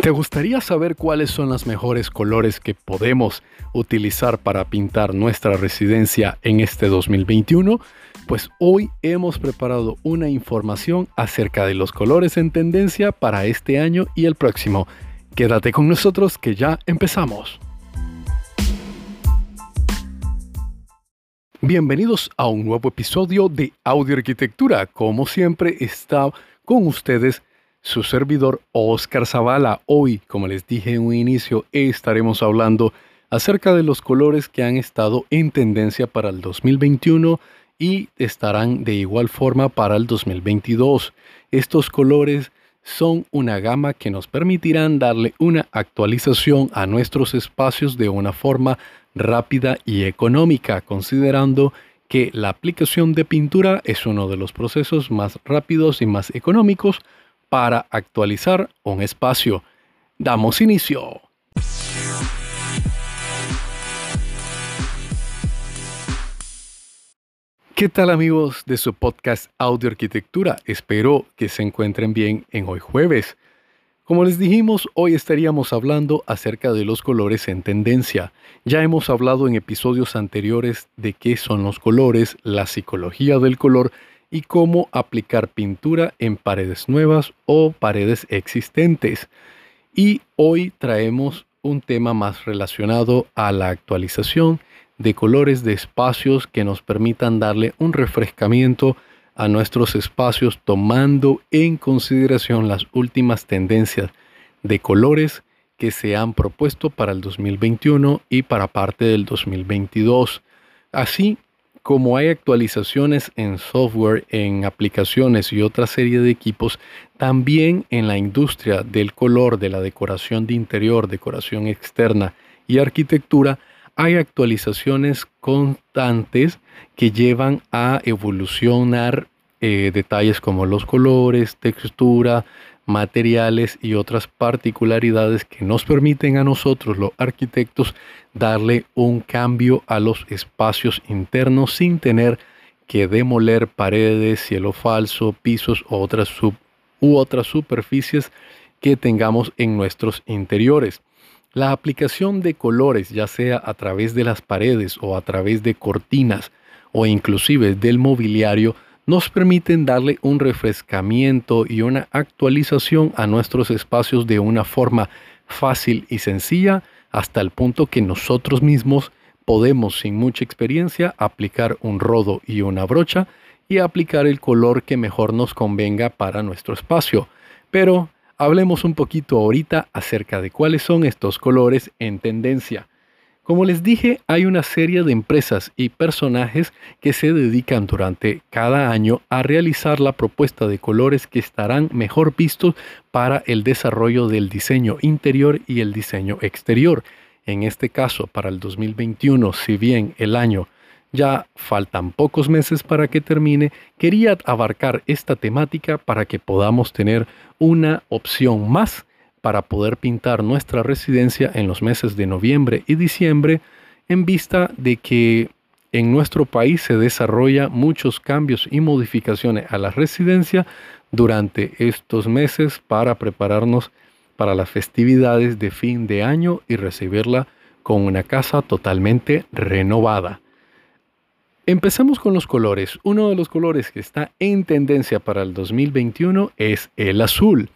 ¿Te gustaría saber cuáles son los mejores colores que podemos utilizar para pintar nuestra residencia en este 2021? Pues hoy hemos preparado una información acerca de los colores en tendencia para este año y el próximo. Quédate con nosotros que ya empezamos. Bienvenidos a un nuevo episodio de Audio Arquitectura. Como siempre está con ustedes su servidor Oscar Zavala. Hoy, como les dije en un inicio, estaremos hablando acerca de los colores que han estado en tendencia para el 2021 y estarán de igual forma para el 2022. Estos colores son una gama que nos permitirán darle una actualización a nuestros espacios de una forma rápida y económica, considerando que la aplicación de pintura es uno de los procesos más rápidos y más económicos para actualizar un espacio. Damos inicio. ¿Qué tal amigos de su podcast Audio Arquitectura? Espero que se encuentren bien en hoy jueves. Como les dijimos, hoy estaríamos hablando acerca de los colores en tendencia. Ya hemos hablado en episodios anteriores de qué son los colores, la psicología del color y cómo aplicar pintura en paredes nuevas o paredes existentes. Y hoy traemos un tema más relacionado a la actualización de colores de espacios que nos permitan darle un refrescamiento a nuestros espacios tomando en consideración las últimas tendencias de colores que se han propuesto para el 2021 y para parte del 2022. Así como hay actualizaciones en software, en aplicaciones y otra serie de equipos, también en la industria del color, de la decoración de interior, decoración externa y arquitectura, hay actualizaciones constantes que llevan a evolucionar eh, detalles como los colores, textura, materiales y otras particularidades que nos permiten a nosotros los arquitectos darle un cambio a los espacios internos sin tener que demoler paredes, cielo falso, pisos u otras, u otras superficies que tengamos en nuestros interiores. La aplicación de colores, ya sea a través de las paredes o a través de cortinas o inclusive del mobiliario, nos permiten darle un refrescamiento y una actualización a nuestros espacios de una forma fácil y sencilla hasta el punto que nosotros mismos podemos sin mucha experiencia aplicar un rodo y una brocha y aplicar el color que mejor nos convenga para nuestro espacio. Pero hablemos un poquito ahorita acerca de cuáles son estos colores en tendencia. Como les dije, hay una serie de empresas y personajes que se dedican durante cada año a realizar la propuesta de colores que estarán mejor vistos para el desarrollo del diseño interior y el diseño exterior. En este caso, para el 2021, si bien el año ya faltan pocos meses para que termine, quería abarcar esta temática para que podamos tener una opción más para poder pintar nuestra residencia en los meses de noviembre y diciembre en vista de que en nuestro país se desarrolla muchos cambios y modificaciones a la residencia durante estos meses para prepararnos para las festividades de fin de año y recibirla con una casa totalmente renovada. Empezamos con los colores. Uno de los colores que está en tendencia para el 2021 es el azul.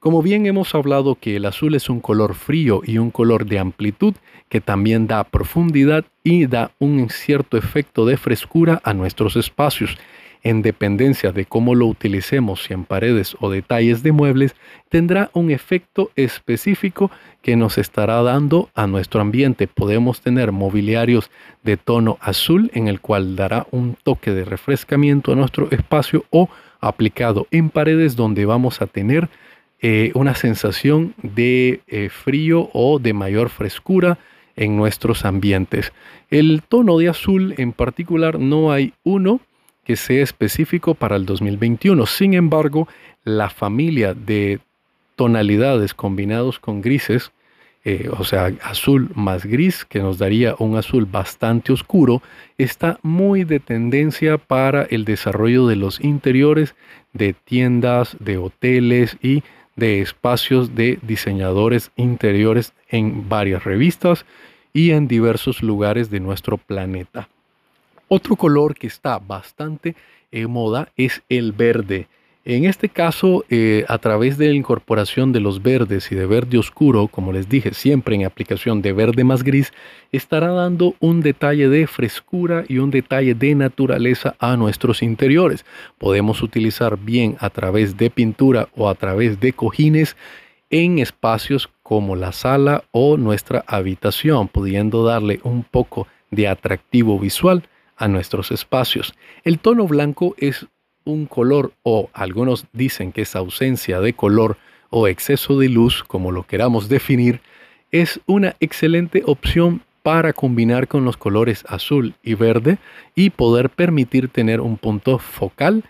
Como bien hemos hablado que el azul es un color frío y un color de amplitud que también da profundidad y da un cierto efecto de frescura a nuestros espacios. En dependencia de cómo lo utilicemos, si en paredes o detalles de muebles, tendrá un efecto específico que nos estará dando a nuestro ambiente. Podemos tener mobiliarios de tono azul en el cual dará un toque de refrescamiento a nuestro espacio o aplicado en paredes donde vamos a tener eh, una sensación de eh, frío o de mayor frescura en nuestros ambientes. El tono de azul en particular no hay uno que sea específico para el 2021. Sin embargo, la familia de tonalidades combinados con grises, eh, o sea, azul más gris, que nos daría un azul bastante oscuro, está muy de tendencia para el desarrollo de los interiores de tiendas, de hoteles y de espacios de diseñadores interiores en varias revistas y en diversos lugares de nuestro planeta. Otro color que está bastante en moda es el verde. En este caso, eh, a través de la incorporación de los verdes y de verde oscuro, como les dije, siempre en aplicación de verde más gris, estará dando un detalle de frescura y un detalle de naturaleza a nuestros interiores. Podemos utilizar bien a través de pintura o a través de cojines en espacios como la sala o nuestra habitación, pudiendo darle un poco de atractivo visual a nuestros espacios. El tono blanco es un color o algunos dicen que es ausencia de color o exceso de luz, como lo queramos definir, es una excelente opción para combinar con los colores azul y verde y poder permitir tener un punto focal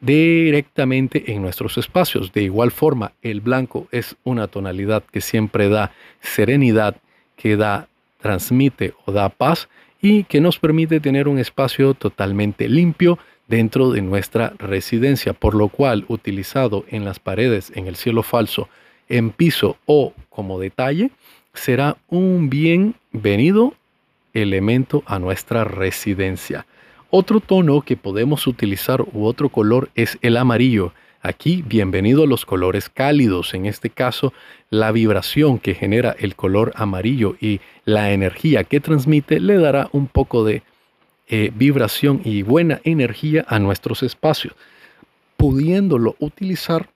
directamente en nuestros espacios. De igual forma, el blanco es una tonalidad que siempre da serenidad, que da, transmite o da paz y que nos permite tener un espacio totalmente limpio dentro de nuestra residencia, por lo cual utilizado en las paredes, en el cielo falso, en piso o como detalle, será un bienvenido elemento a nuestra residencia. Otro tono que podemos utilizar u otro color es el amarillo. Aquí, bienvenido a los colores cálidos. En este caso, la vibración que genera el color amarillo y la energía que transmite le dará un poco de eh, vibración y buena energía a nuestros espacios, pudiéndolo utilizar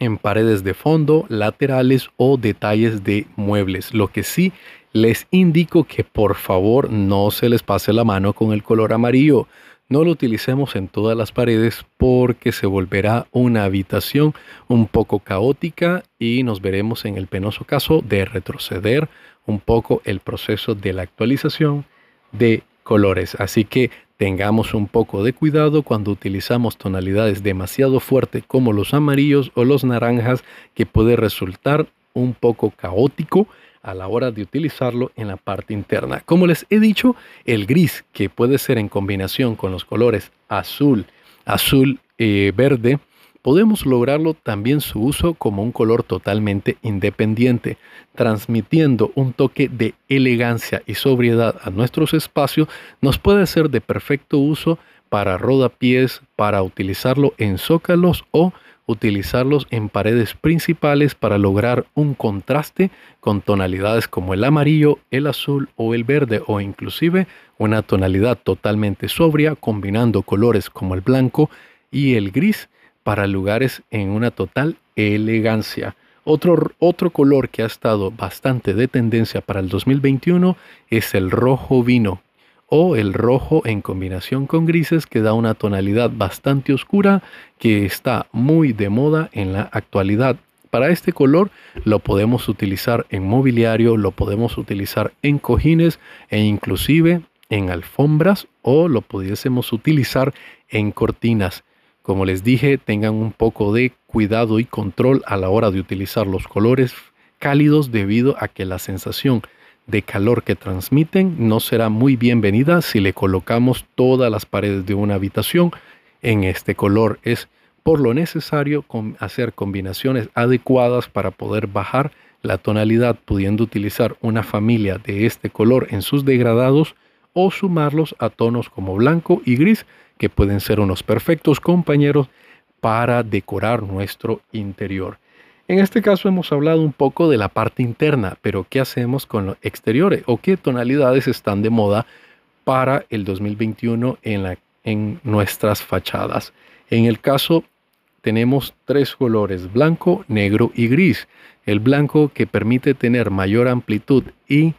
en paredes de fondo, laterales o detalles de muebles. Lo que sí les indico que por favor no se les pase la mano con el color amarillo. No lo utilicemos en todas las paredes porque se volverá una habitación un poco caótica y nos veremos en el penoso caso de retroceder un poco el proceso de la actualización de colores. Así que tengamos un poco de cuidado cuando utilizamos tonalidades demasiado fuertes como los amarillos o los naranjas que puede resultar un poco caótico a la hora de utilizarlo en la parte interna. Como les he dicho, el gris que puede ser en combinación con los colores azul, azul, eh, verde, podemos lograrlo también su uso como un color totalmente independiente, transmitiendo un toque de elegancia y sobriedad a nuestros espacios, nos puede ser de perfecto uso para rodapiés, para utilizarlo en zócalos o utilizarlos en paredes principales para lograr un contraste con tonalidades como el amarillo, el azul o el verde o inclusive una tonalidad totalmente sobria combinando colores como el blanco y el gris para lugares en una total elegancia. Otro, otro color que ha estado bastante de tendencia para el 2021 es el rojo vino o el rojo en combinación con grises que da una tonalidad bastante oscura que está muy de moda en la actualidad. Para este color lo podemos utilizar en mobiliario, lo podemos utilizar en cojines e inclusive en alfombras o lo pudiésemos utilizar en cortinas. Como les dije, tengan un poco de cuidado y control a la hora de utilizar los colores cálidos debido a que la sensación de calor que transmiten no será muy bienvenida si le colocamos todas las paredes de una habitación en este color. Es por lo necesario hacer combinaciones adecuadas para poder bajar la tonalidad pudiendo utilizar una familia de este color en sus degradados o sumarlos a tonos como blanco y gris que pueden ser unos perfectos compañeros para decorar nuestro interior. En este caso hemos hablado un poco de la parte interna, pero ¿qué hacemos con los exteriores o qué tonalidades están de moda para el 2021 en, nuestras fachadas? En el caso tenemos tres colores, blanco, negro y gris. El blanco que permite tener mayor amplitud y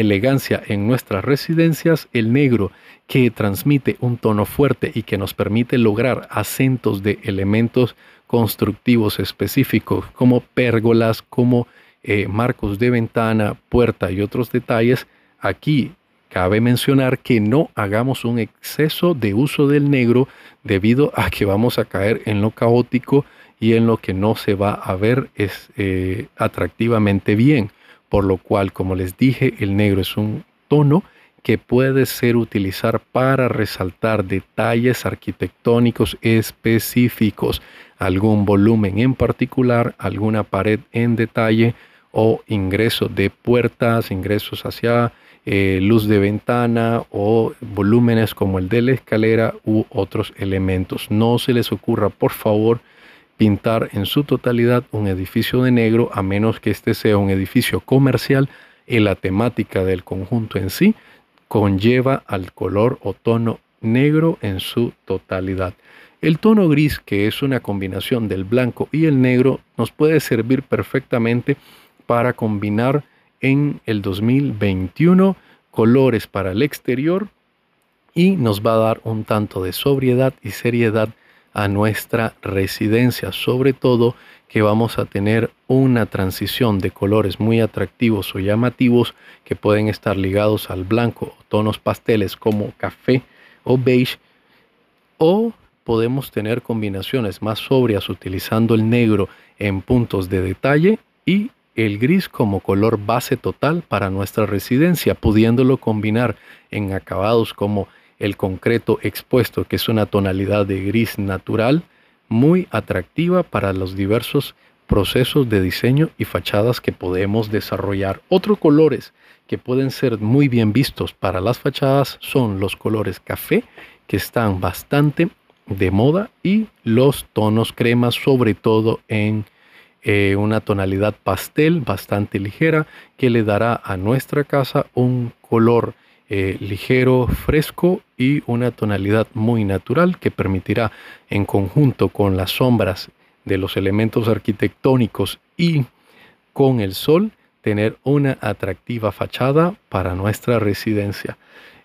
elegancia en nuestras residencias, el negro que transmite un tono fuerte y que nos permite lograr acentos de elementos constructivos específicos como pérgolas, como eh, marcos de ventana, puerta y otros detalles, aquí cabe mencionar que no hagamos un exceso de uso del negro debido a que vamos a caer en lo caótico y en lo que no se va a ver es, eh, atractivamente bien. Por lo cual, como les dije, el negro es un tono que puede ser utilizado para resaltar detalles arquitectónicos específicos, algún volumen en particular, alguna pared en detalle o ingreso de puertas, ingresos hacia eh, luz de ventana o volúmenes como el de la escalera u otros elementos. No se les ocurra, por favor, pintar en su totalidad un edificio de negro a menos que este sea un edificio comercial y la temática del conjunto en sí conlleva al color o tono negro en su totalidad. El tono gris, que es una combinación del blanco y el negro, nos puede servir perfectamente para combinar en el 2021 colores para el exterior y nos va a dar un tanto de sobriedad y seriedad a nuestra residencia, sobre todo que vamos a tener una transición de colores muy atractivos o llamativos que pueden estar ligados al blanco tonos pasteles como café o beige o podemos tener combinaciones más sobrias utilizando el negro en puntos de detalle y el gris como color base total para nuestra residencia, pudiéndolo combinar en acabados como el concreto expuesto, que es una tonalidad de gris natural muy atractiva para los diversos procesos de diseño y fachadas que podemos desarrollar. Otros colores que pueden ser muy bien vistos para las fachadas son los colores café, que están bastante de moda, y los tonos cremas, sobre todo en eh, una tonalidad pastel bastante ligera, que le dará a nuestra casa un color eh, ligero, fresco y una tonalidad muy natural que permitirá en conjunto con las sombras de los elementos arquitectónicos y con el sol tener una atractiva fachada para nuestra residencia.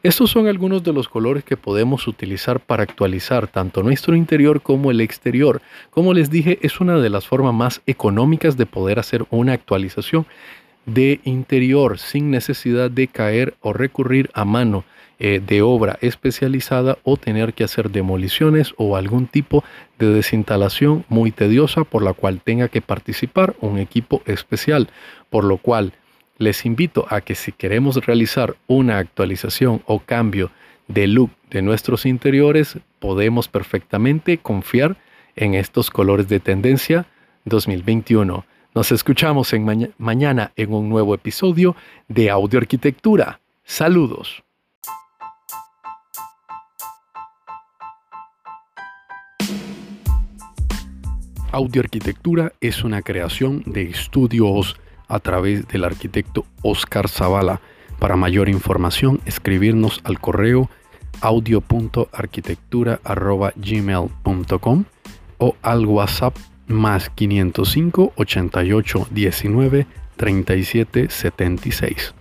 Estos son algunos de los colores que podemos utilizar para actualizar tanto nuestro interior como el exterior. Como les dije, es una de las formas más económicas de poder hacer una actualización de interior sin necesidad de caer o recurrir a mano eh, de obra especializada o tener que hacer demoliciones o algún tipo de desinstalación muy tediosa por la cual tenga que participar un equipo especial. Por lo cual les invito a que si queremos realizar una actualización o cambio de look de nuestros interiores, podemos perfectamente confiar en estos colores de tendencia 2021. Nos escuchamos en mañana en un nuevo episodio de Audio Arquitectura. Saludos. Audio Arquitectura es una creación de estudios a través del arquitecto Oscar Zavala. Para mayor información, escribirnos al correo audio.arquitectura.gmail.com o al WhatsApp más 505 88 19 37 76.